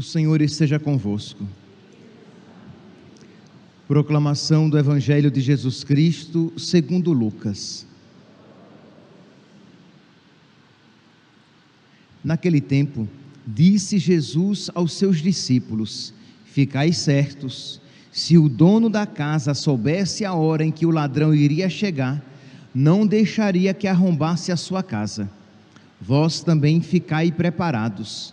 O Senhor esteja convosco. Proclamação do Evangelho de Jesus Cristo, segundo Lucas. Naquele tempo, disse Jesus aos seus discípulos: Ficai certos, se o dono da casa soubesse a hora em que o ladrão iria chegar, não deixaria que arrombasse a sua casa. Vós também ficai preparados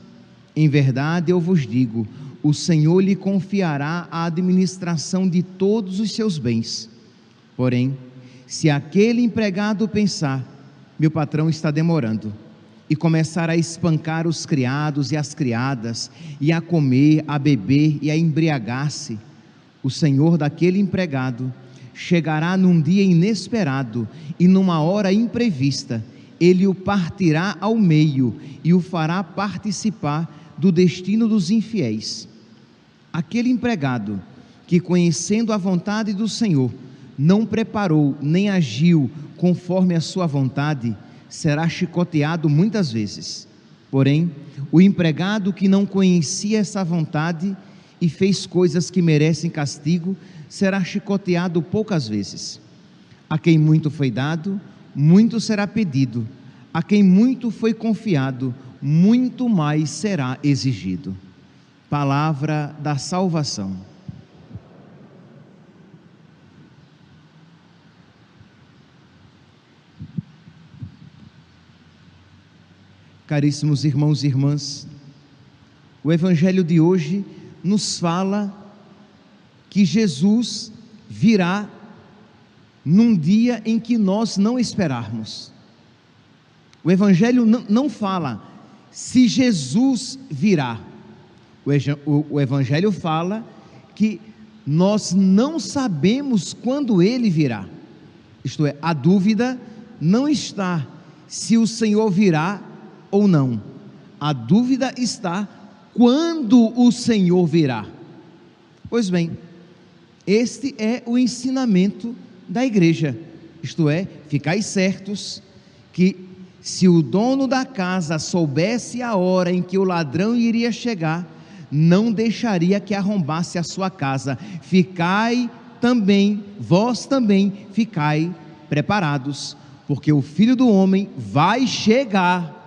Em verdade eu vos digo: o Senhor lhe confiará a administração de todos os seus bens. Porém, se aquele empregado pensar, meu patrão está demorando, e começar a espancar os criados e as criadas, e a comer, a beber e a embriagar-se, o senhor daquele empregado chegará num dia inesperado e numa hora imprevista, ele o partirá ao meio e o fará participar do destino dos infiéis. Aquele empregado que, conhecendo a vontade do Senhor, não preparou nem agiu conforme a sua vontade, será chicoteado muitas vezes. Porém, o empregado que não conhecia essa vontade e fez coisas que merecem castigo, será chicoteado poucas vezes. A quem muito foi dado, muito será pedido. A quem muito foi confiado, muito mais será exigido. Palavra da salvação. Caríssimos irmãos e irmãs, o Evangelho de hoje nos fala que Jesus virá num dia em que nós não esperarmos. O Evangelho não, fala se Jesus virá. O Evangelho fala que nós não sabemos quando ele virá. Isto é, a dúvida não está se o Senhor virá ou não. A dúvida está quando o Senhor virá. Pois bem, este é o ensinamento da igreja. Isto é, ficai certos que se o dono da casa soubesse a hora em que o ladrão iria chegar, não deixaria que arrombasse a sua casa. Ficai também, vós também, ficai preparados, porque o filho do homem vai chegar.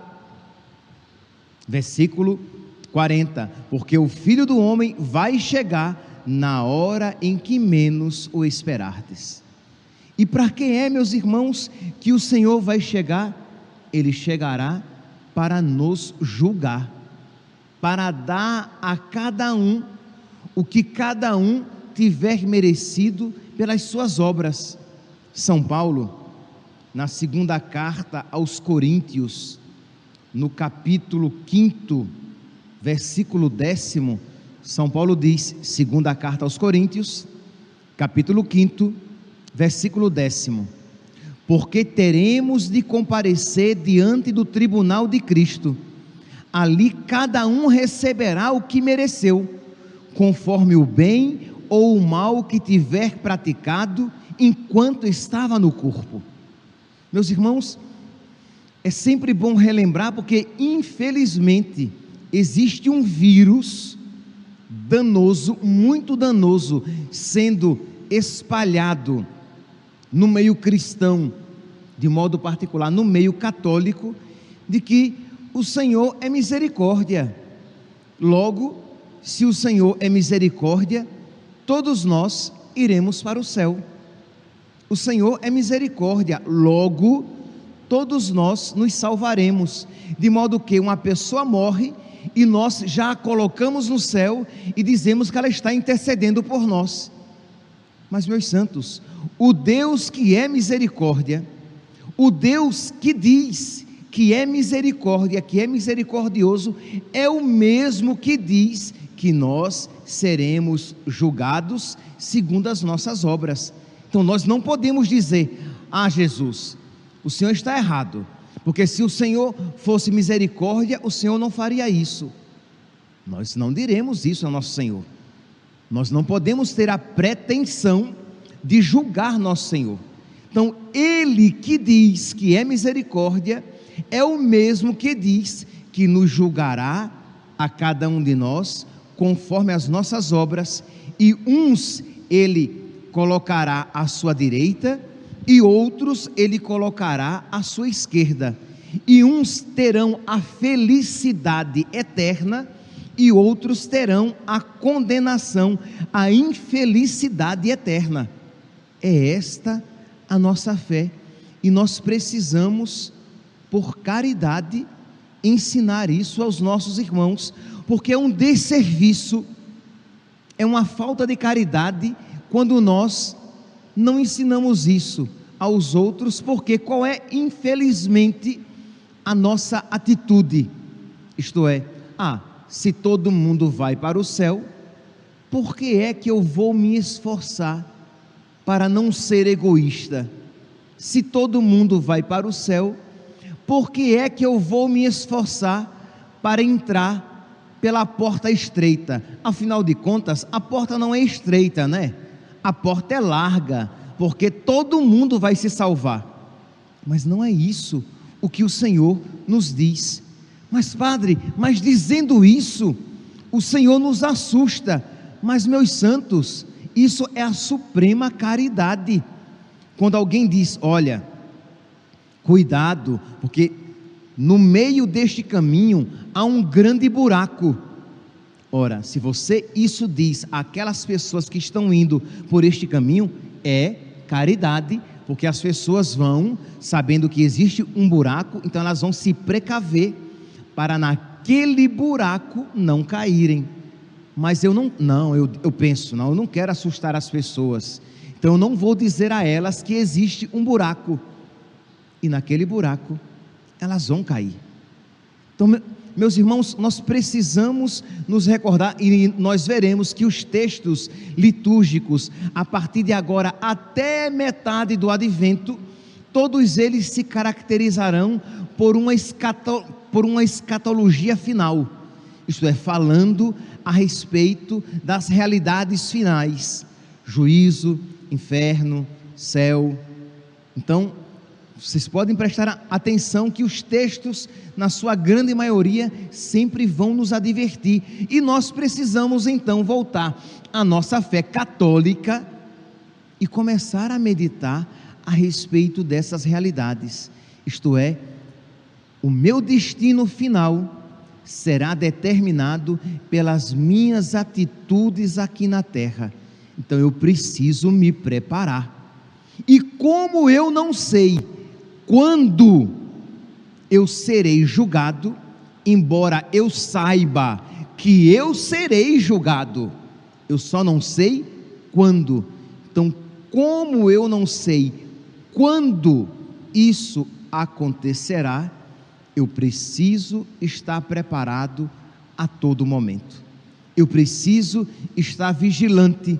Versículo 40: Porque o filho do homem vai chegar na hora em que menos o esperardes. E para quem é, meus irmãos, que o Senhor vai chegar? Ele chegará para nos julgar, para dar a cada um o que cada um tiver merecido pelas suas obras. São Paulo, na segunda carta aos Coríntios, no capítulo 5, versículo décimo, São Paulo diz, segunda carta aos Coríntios, capítulo 5, versículo décimo porque teremos de comparecer diante do tribunal de Cristo. Ali cada um receberá o que mereceu, conforme o bem ou o mal que tiver praticado enquanto estava no corpo. Meus irmãos, é sempre bom relembrar porque, infelizmente, existe um vírus danoso, muito danoso, sendo espalhado no meio cristão, de modo particular no meio católico, de que o Senhor é misericórdia. Logo, se o Senhor é misericórdia, todos nós iremos para o céu. O Senhor é misericórdia, logo, todos nós nos salvaremos. De modo que uma pessoa morre e nós já a colocamos no céu e dizemos que ela está intercedendo por nós. Mas, meus santos, o Deus que é misericórdia, o Deus que diz que é misericórdia, que é misericordioso, é o mesmo que diz que nós seremos julgados segundo as nossas obras. Então nós não podemos dizer: "Ah, Jesus, o Senhor está errado, porque se o Senhor fosse misericórdia, o Senhor não faria isso". Nós não diremos isso ao nosso Senhor. Nós não podemos ter a pretensão de julgar nosso Senhor. Então, ele que diz que é misericórdia, é o mesmo que diz que nos julgará a cada um de nós conforme as nossas obras, e uns ele colocará à sua direita, e outros ele colocará à sua esquerda. E uns terão a felicidade eterna, e outros terão a condenação, a infelicidade eterna. É esta a nossa fé, e nós precisamos por caridade, ensinar isso aos nossos irmãos, porque é um desserviço, é uma falta de caridade quando nós não ensinamos isso aos outros, porque qual é, infelizmente, a nossa atitude? Isto é, ah, se todo mundo vai para o céu, por que é que eu vou me esforçar para não ser egoísta? Se todo mundo vai para o céu, por que é que eu vou me esforçar para entrar pela porta estreita? Afinal de contas, a porta não é estreita, né? A porta é larga, porque todo mundo vai se salvar. Mas não é isso o que o Senhor nos diz. Mas, Padre, mas dizendo isso, o Senhor nos assusta. Mas, meus santos, isso é a suprema caridade. Quando alguém diz: Olha, Cuidado, porque no meio deste caminho há um grande buraco. Ora, se você isso diz àquelas pessoas que estão indo por este caminho, é caridade, porque as pessoas vão sabendo que existe um buraco, então elas vão se precaver para naquele buraco não caírem. Mas eu não, não, eu, eu penso, não, eu não quero assustar as pessoas. Então eu não vou dizer a elas que existe um buraco e naquele buraco elas vão cair. Então, meus irmãos, nós precisamos nos recordar e nós veremos que os textos litúrgicos, a partir de agora até metade do advento, todos eles se caracterizarão por uma, escato, por uma escatologia final, isto é, falando a respeito das realidades finais: juízo, inferno, céu. Então, vocês podem prestar atenção que os textos, na sua grande maioria, sempre vão nos advertir, e nós precisamos então voltar à nossa fé católica e começar a meditar a respeito dessas realidades. Isto é, o meu destino final será determinado pelas minhas atitudes aqui na terra. Então eu preciso me preparar. E como eu não sei quando eu serei julgado, embora eu saiba que eu serei julgado, eu só não sei quando. Então, como eu não sei quando isso acontecerá, eu preciso estar preparado a todo momento. Eu preciso estar vigilante.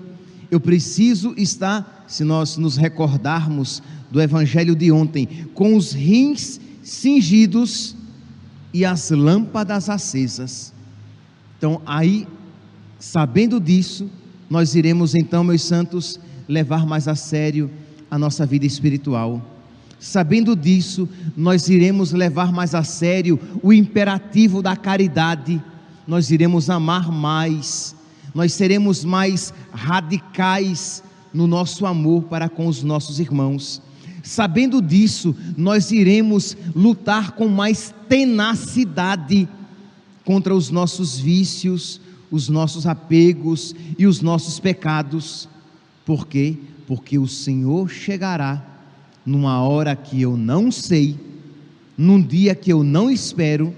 Eu preciso estar, se nós nos recordarmos do evangelho de ontem, com os rins cingidos e as lâmpadas acesas. Então, aí, sabendo disso, nós iremos então, meus santos, levar mais a sério a nossa vida espiritual. Sabendo disso, nós iremos levar mais a sério o imperativo da caridade, nós iremos amar mais, nós seremos mais radicais no nosso amor para com os nossos irmãos. Sabendo disso, nós iremos lutar com mais tenacidade contra os nossos vícios, os nossos apegos e os nossos pecados. Por quê? Porque o Senhor chegará numa hora que eu não sei, num dia que eu não espero,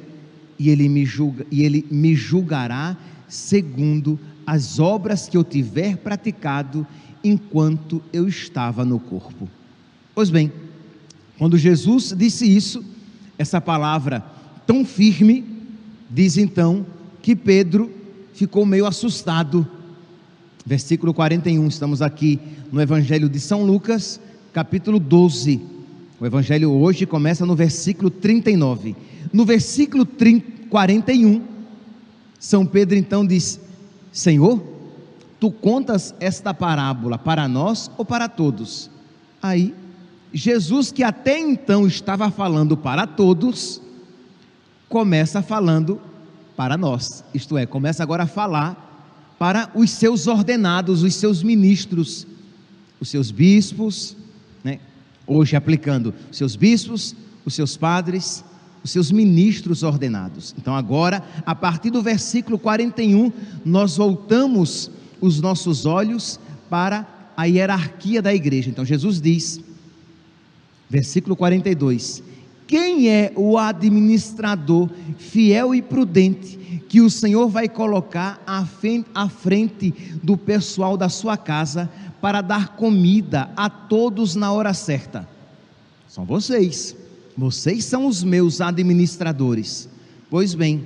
e ele me julga, e ele me julgará segundo as obras que eu tiver praticado enquanto eu estava no corpo. Pois bem, quando Jesus disse isso, essa palavra tão firme, diz então que Pedro ficou meio assustado. Versículo 41, estamos aqui no Evangelho de São Lucas, capítulo 12. O Evangelho hoje começa no versículo 39. No versículo 30, 41, São Pedro então diz: Senhor, tu contas esta parábola para nós ou para todos? Aí, Jesus, que até então estava falando para todos, começa falando para nós, isto é, começa agora a falar para os seus ordenados, os seus ministros, os seus bispos? Hoje aplicando seus bispos, os seus padres, os seus ministros ordenados. Então, agora, a partir do versículo 41, nós voltamos os nossos olhos para a hierarquia da igreja. Então, Jesus diz, versículo 42: quem é o administrador fiel e prudente que o Senhor vai colocar à frente do pessoal da sua casa para dar comida a todos na hora certa? São vocês. Vocês são os meus administradores. Pois bem,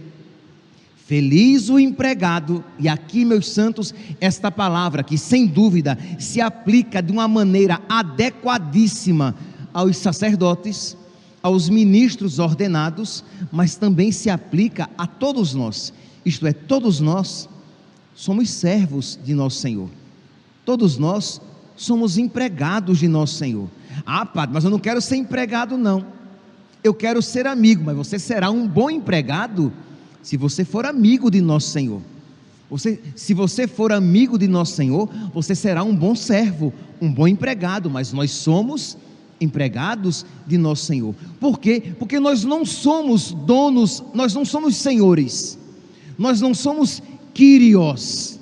Feliz o empregado, e aqui, meus santos, esta palavra que sem dúvida se aplica de uma maneira adequadíssima aos sacerdotes, aos ministros ordenados, mas também se aplica a todos nós. Isto é, todos nós somos servos de nosso Senhor. Todos nós somos empregados de nosso Senhor. Ah, padre, mas eu não quero ser empregado, não. Eu quero ser amigo, mas você será um bom empregado se você for amigo de nosso Senhor. Você, se você for amigo de nosso Senhor, você será um bom servo, um bom empregado, mas nós somos empregados de nosso Senhor. Por quê? Porque nós não somos donos, nós não somos senhores, nós não somos Kyrios,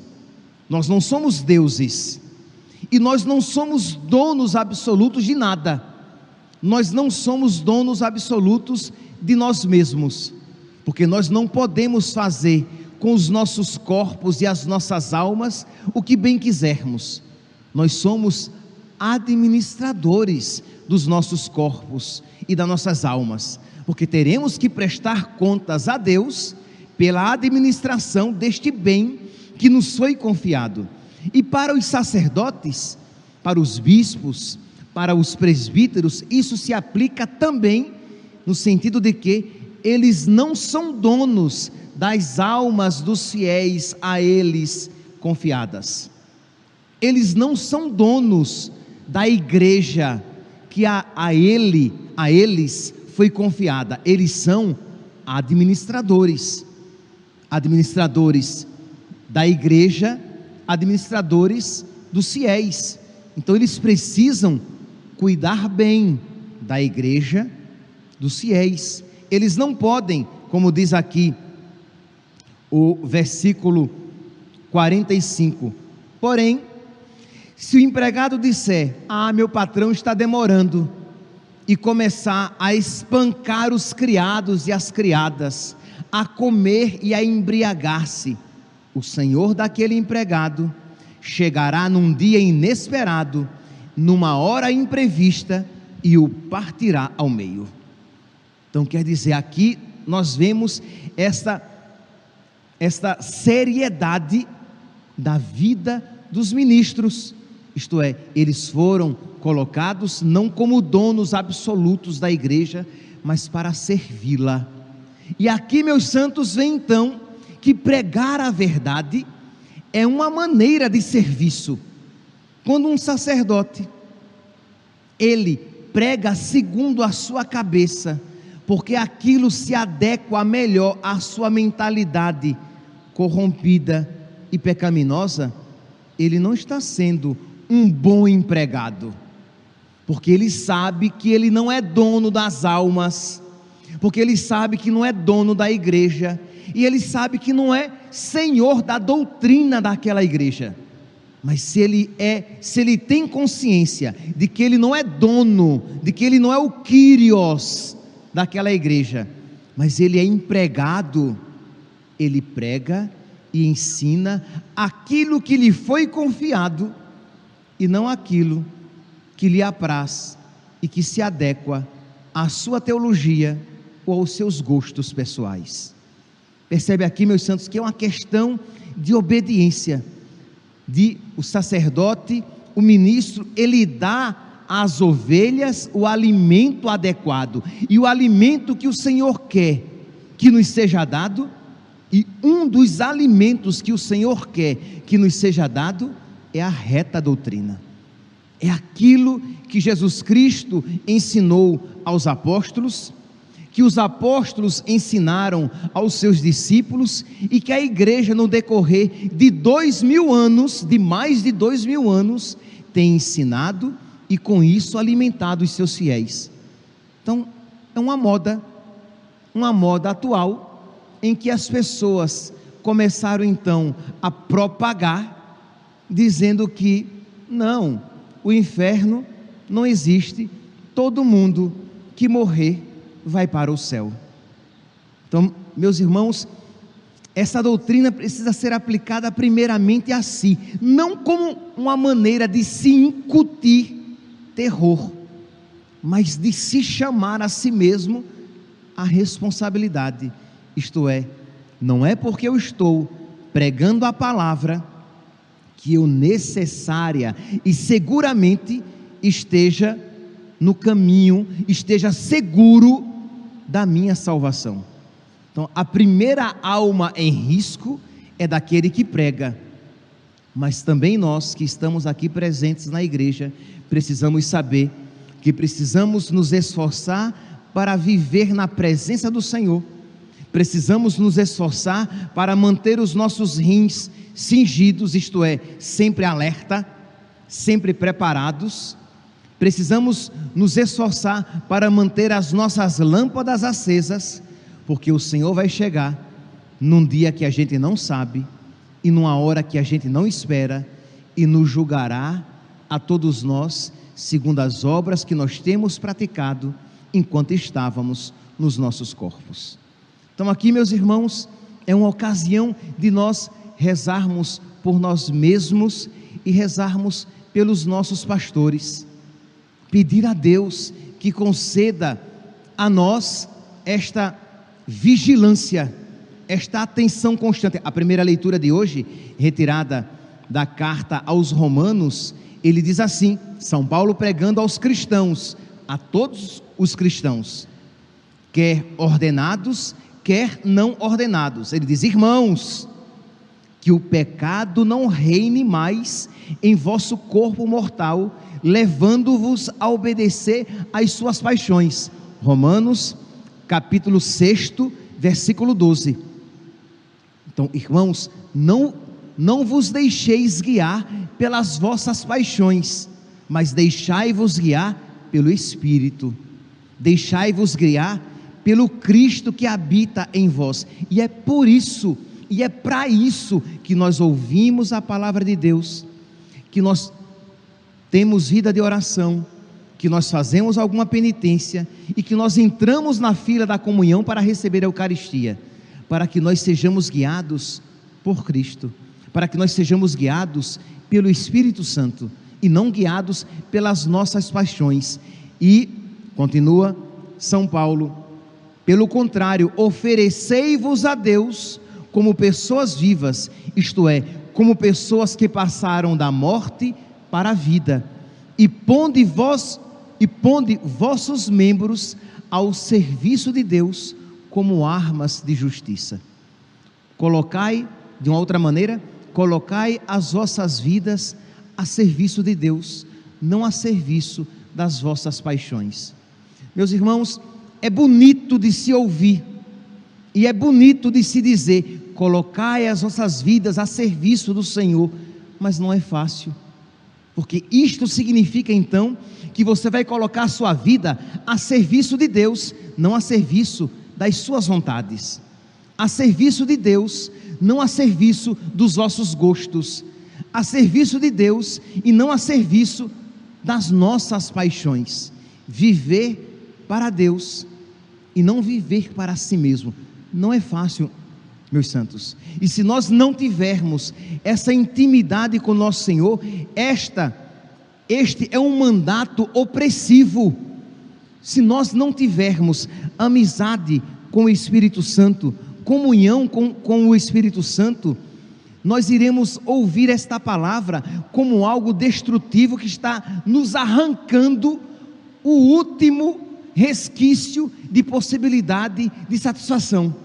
nós não somos deuses, e nós não somos donos absolutos de nada, nós não somos donos absolutos de nós mesmos, porque nós não podemos fazer com os nossos corpos e as nossas almas o que bem quisermos, nós somos administradores dos nossos corpos e das nossas almas, porque teremos que prestar contas a Deus pela administração deste bem que nos foi confiado. E para os sacerdotes, para os bispos, para os presbíteros, isso se aplica também no sentido de que eles não são donos das almas dos fiéis a eles confiadas. Eles não são donos da igreja que a, a ele, a eles foi confiada. Eles são administradores, administradores da igreja, administradores dos fiéis. Então eles precisam cuidar bem da igreja, dos fiéis. Eles não podem, como diz aqui o versículo 45, porém se o empregado disser: Ah, meu patrão está demorando, e começar a espancar os criados e as criadas, a comer e a embriagar-se, o senhor daquele empregado chegará num dia inesperado, numa hora imprevista, e o partirá ao meio. Então, quer dizer, aqui nós vemos esta, esta seriedade da vida dos ministros isto é, eles foram colocados não como donos absolutos da igreja, mas para servi-la. E aqui, meus santos, vem então que pregar a verdade é uma maneira de serviço. Quando um sacerdote ele prega segundo a sua cabeça, porque aquilo se adequa melhor à sua mentalidade corrompida e pecaminosa, ele não está sendo um bom empregado, porque ele sabe que ele não é dono das almas, porque ele sabe que não é dono da igreja, e ele sabe que não é senhor da doutrina daquela igreja. Mas se ele é, se ele tem consciência de que ele não é dono, de que ele não é o Kyrios daquela igreja, mas ele é empregado, ele prega e ensina aquilo que lhe foi confiado e não aquilo que lhe apraz e que se adequa à sua teologia ou aos seus gostos pessoais. Percebe aqui, meus santos, que é uma questão de obediência, de o sacerdote, o ministro, ele dá às ovelhas o alimento adequado, e o alimento que o Senhor quer que nos seja dado, e um dos alimentos que o Senhor quer que nos seja dado é a reta doutrina. É aquilo que Jesus Cristo ensinou aos apóstolos, que os apóstolos ensinaram aos seus discípulos e que a igreja, no decorrer de dois mil anos, de mais de dois mil anos, tem ensinado e com isso alimentado os seus fiéis. Então, é uma moda, uma moda atual em que as pessoas começaram então a propagar, dizendo que não, o inferno não existe, todo mundo que morrer vai para o céu. Então, meus irmãos, essa doutrina precisa ser aplicada primeiramente a si, não como uma maneira de se incutir terror, mas de se chamar a si mesmo a responsabilidade isto é, não é porque eu estou pregando a palavra que eu necessária e seguramente esteja no caminho, esteja seguro da minha salvação. Então, a primeira alma em risco é daquele que prega, mas também nós que estamos aqui presentes na igreja, precisamos saber que precisamos nos esforçar para viver na presença do Senhor Precisamos nos esforçar para manter os nossos rins cingidos, isto é, sempre alerta, sempre preparados. Precisamos nos esforçar para manter as nossas lâmpadas acesas, porque o Senhor vai chegar num dia que a gente não sabe e numa hora que a gente não espera e nos julgará a todos nós segundo as obras que nós temos praticado enquanto estávamos nos nossos corpos. Então, aqui, meus irmãos, é uma ocasião de nós rezarmos por nós mesmos e rezarmos pelos nossos pastores. Pedir a Deus que conceda a nós esta vigilância, esta atenção constante. A primeira leitura de hoje, retirada da carta aos Romanos, ele diz assim: São Paulo pregando aos cristãos, a todos os cristãos, quer ordenados, quer não ordenados. Ele diz: Irmãos, que o pecado não reine mais em vosso corpo mortal, levando-vos a obedecer às suas paixões. Romanos, capítulo 6, versículo 12. Então, irmãos, não não vos deixeis guiar pelas vossas paixões, mas deixai-vos guiar pelo Espírito. Deixai-vos guiar pelo Cristo que habita em vós. E é por isso, e é para isso que nós ouvimos a palavra de Deus, que nós temos vida de oração, que nós fazemos alguma penitência e que nós entramos na fila da comunhão para receber a Eucaristia, para que nós sejamos guiados por Cristo, para que nós sejamos guiados pelo Espírito Santo e não guiados pelas nossas paixões. E continua São Paulo pelo contrário, oferecei-vos a Deus como pessoas vivas, isto é, como pessoas que passaram da morte para a vida, e ponde vós e ponde vossos membros ao serviço de Deus como armas de justiça. Colocai, de uma outra maneira, colocai as vossas vidas a serviço de Deus, não a serviço das vossas paixões. Meus irmãos, é bonito de se ouvir. E é bonito de se dizer: colocai as nossas vidas a serviço do Senhor, mas não é fácil, porque isto significa então que você vai colocar a sua vida a serviço de Deus, não a serviço das suas vontades, a serviço de Deus, não a serviço dos vossos gostos, a serviço de Deus e não a serviço das nossas paixões. Viver para Deus e não viver para si mesmo. Não é fácil, meus santos. E se nós não tivermos essa intimidade com nosso Senhor, esta este é um mandato opressivo. se nós não tivermos amizade com o Espírito Santo, comunhão com, com o Espírito Santo, nós iremos ouvir esta palavra como algo destrutivo que está nos arrancando o último resquício de possibilidade de satisfação.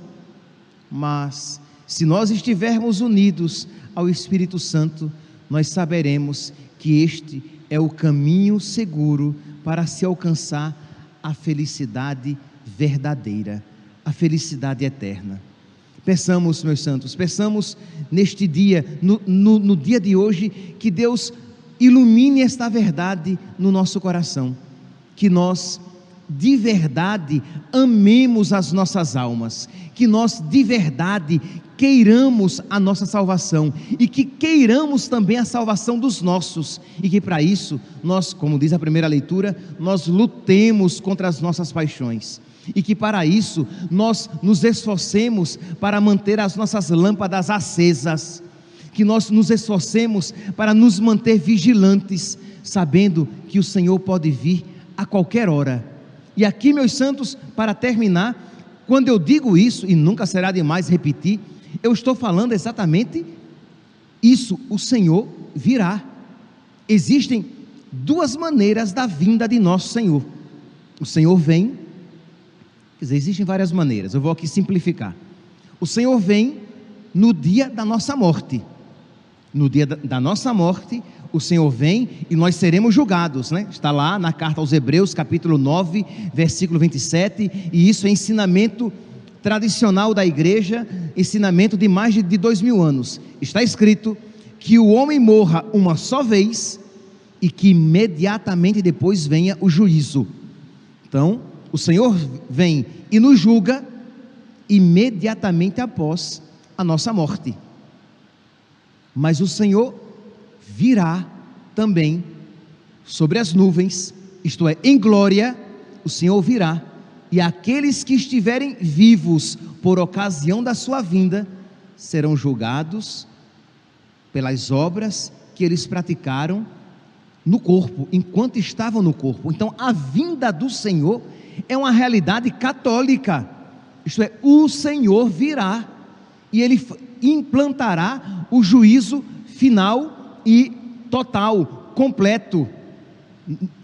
Mas, se nós estivermos unidos ao Espírito Santo, nós saberemos que este é o caminho seguro para se alcançar a felicidade verdadeira, a felicidade eterna. Peçamos, meus santos, peçamos neste dia, no, no, no dia de hoje, que Deus ilumine esta verdade no nosso coração, que nós de verdade amemos as nossas almas, que nós de verdade queiramos a nossa salvação. E que queiramos também a salvação dos nossos. E que para isso nós, como diz a primeira leitura, nós lutemos contra as nossas paixões. E que para isso nós nos esforcemos para manter as nossas lâmpadas acesas, que nós nos esforcemos para nos manter vigilantes, sabendo que o Senhor pode vir a qualquer hora. E aqui, meus santos, para terminar, quando eu digo isso, e nunca será demais repetir, eu estou falando exatamente isso: o Senhor virá. Existem duas maneiras da vinda de nosso Senhor. O Senhor vem, quer dizer, existem várias maneiras, eu vou aqui simplificar. O Senhor vem no dia da nossa morte. No dia da, nossa morte, o Senhor vem e nós seremos julgados, né? Está lá na carta aos Hebreus, capítulo 9, versículo 27, e isso é ensinamento tradicional da igreja, ensinamento de mais de dois mil anos. Está escrito que o homem morra uma só vez e que imediatamente depois venha o juízo. Então, o Senhor vem e nos julga imediatamente após a nossa morte. Mas o Senhor virá também sobre as nuvens, isto é, em glória, o Senhor virá e aqueles que estiverem vivos por ocasião da sua vinda serão julgados pelas obras que eles praticaram no corpo, enquanto estavam no corpo. Então, a vinda do Senhor é uma realidade católica. Isto é, o Senhor virá e ele implantará o juízo final e total, completo,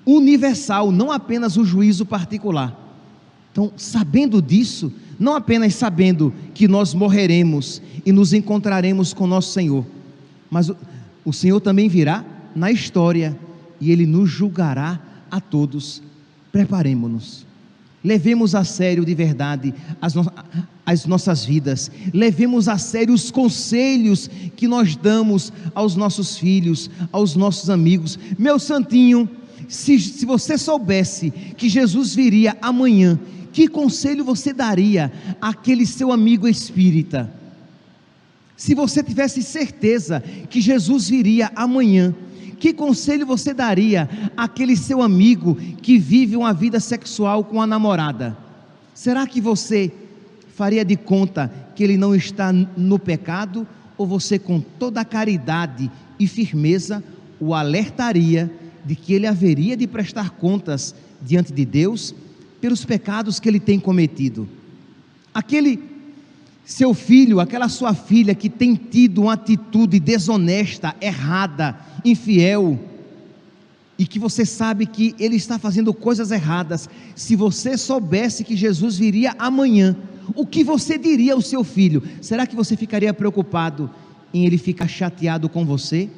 universal, não apenas o juízo particular. Então, sabendo disso, não apenas sabendo que nós morreremos e nos encontraremos com nosso Senhor, mas o, o Senhor também virá na história e Ele nos julgará a todos. Preparemos-nos. Levemos a sério de verdade as, no as, nossas vidas, levemos a sério os conselhos que nós damos aos nossos filhos, aos nossos amigos. Meu santinho, se, se você soubesse que Jesus viria amanhã que conselho você daria àquele seu amigo espírita? Se você tivesse certeza que Jesus viria amanhã, que conselho você daria àquele seu amigo que vive uma vida sexual com a namorada? Será que você faria de conta que ele não está no pecado? Ou você, com toda a caridade e firmeza, o alertaria de que ele haveria de prestar contas diante de Deus pelos pecados que ele tem cometido. Aquele seu filho, aquela sua filha que tem tido uma atitude desonesta, errada, infiel, e que você sabe que ele está fazendo coisas erradas, se você soubesse que Jesus viria amanhã, o que você diria ao seu filho? Será que você ficaria preocupado em ele ficar chateado com você?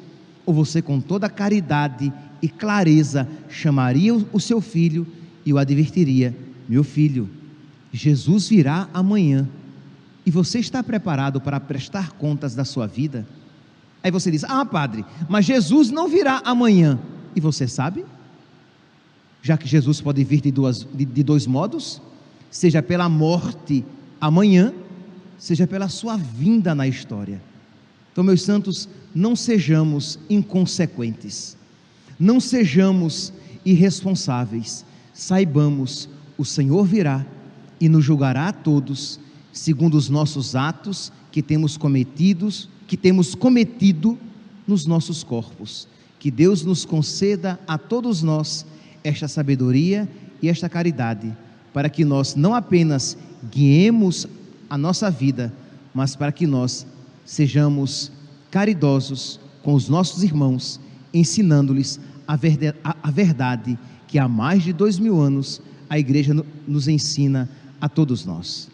Ou você, com toda caridade e clareza, chamaria o seu filho e o advertiria: Meu filho, Jesus virá amanhã e você está preparado para prestar contas da sua vida? Aí você diz: Ah, padre, mas Jesus não virá amanhã. E você sabe? Já que Jesus pode vir de, duas, de, de dois modos: seja pela morte amanhã, seja pela sua vinda na história. Então, meus santos, não sejamos inconsequentes, não sejamos irresponsáveis saibamos, o Senhor virá e nos julgará a todos segundo os nossos atos que temos cometidos, que temos cometido nos nossos corpos. Que Deus nos conceda a todos nós esta sabedoria e esta caridade, para que nós não apenas guiemos a nossa vida, mas para que nós sejamos caridosos com os nossos irmãos, ensinando-lhes a, a, a verdade que há mais de dois mil anos a igreja nos ensina a todos nós.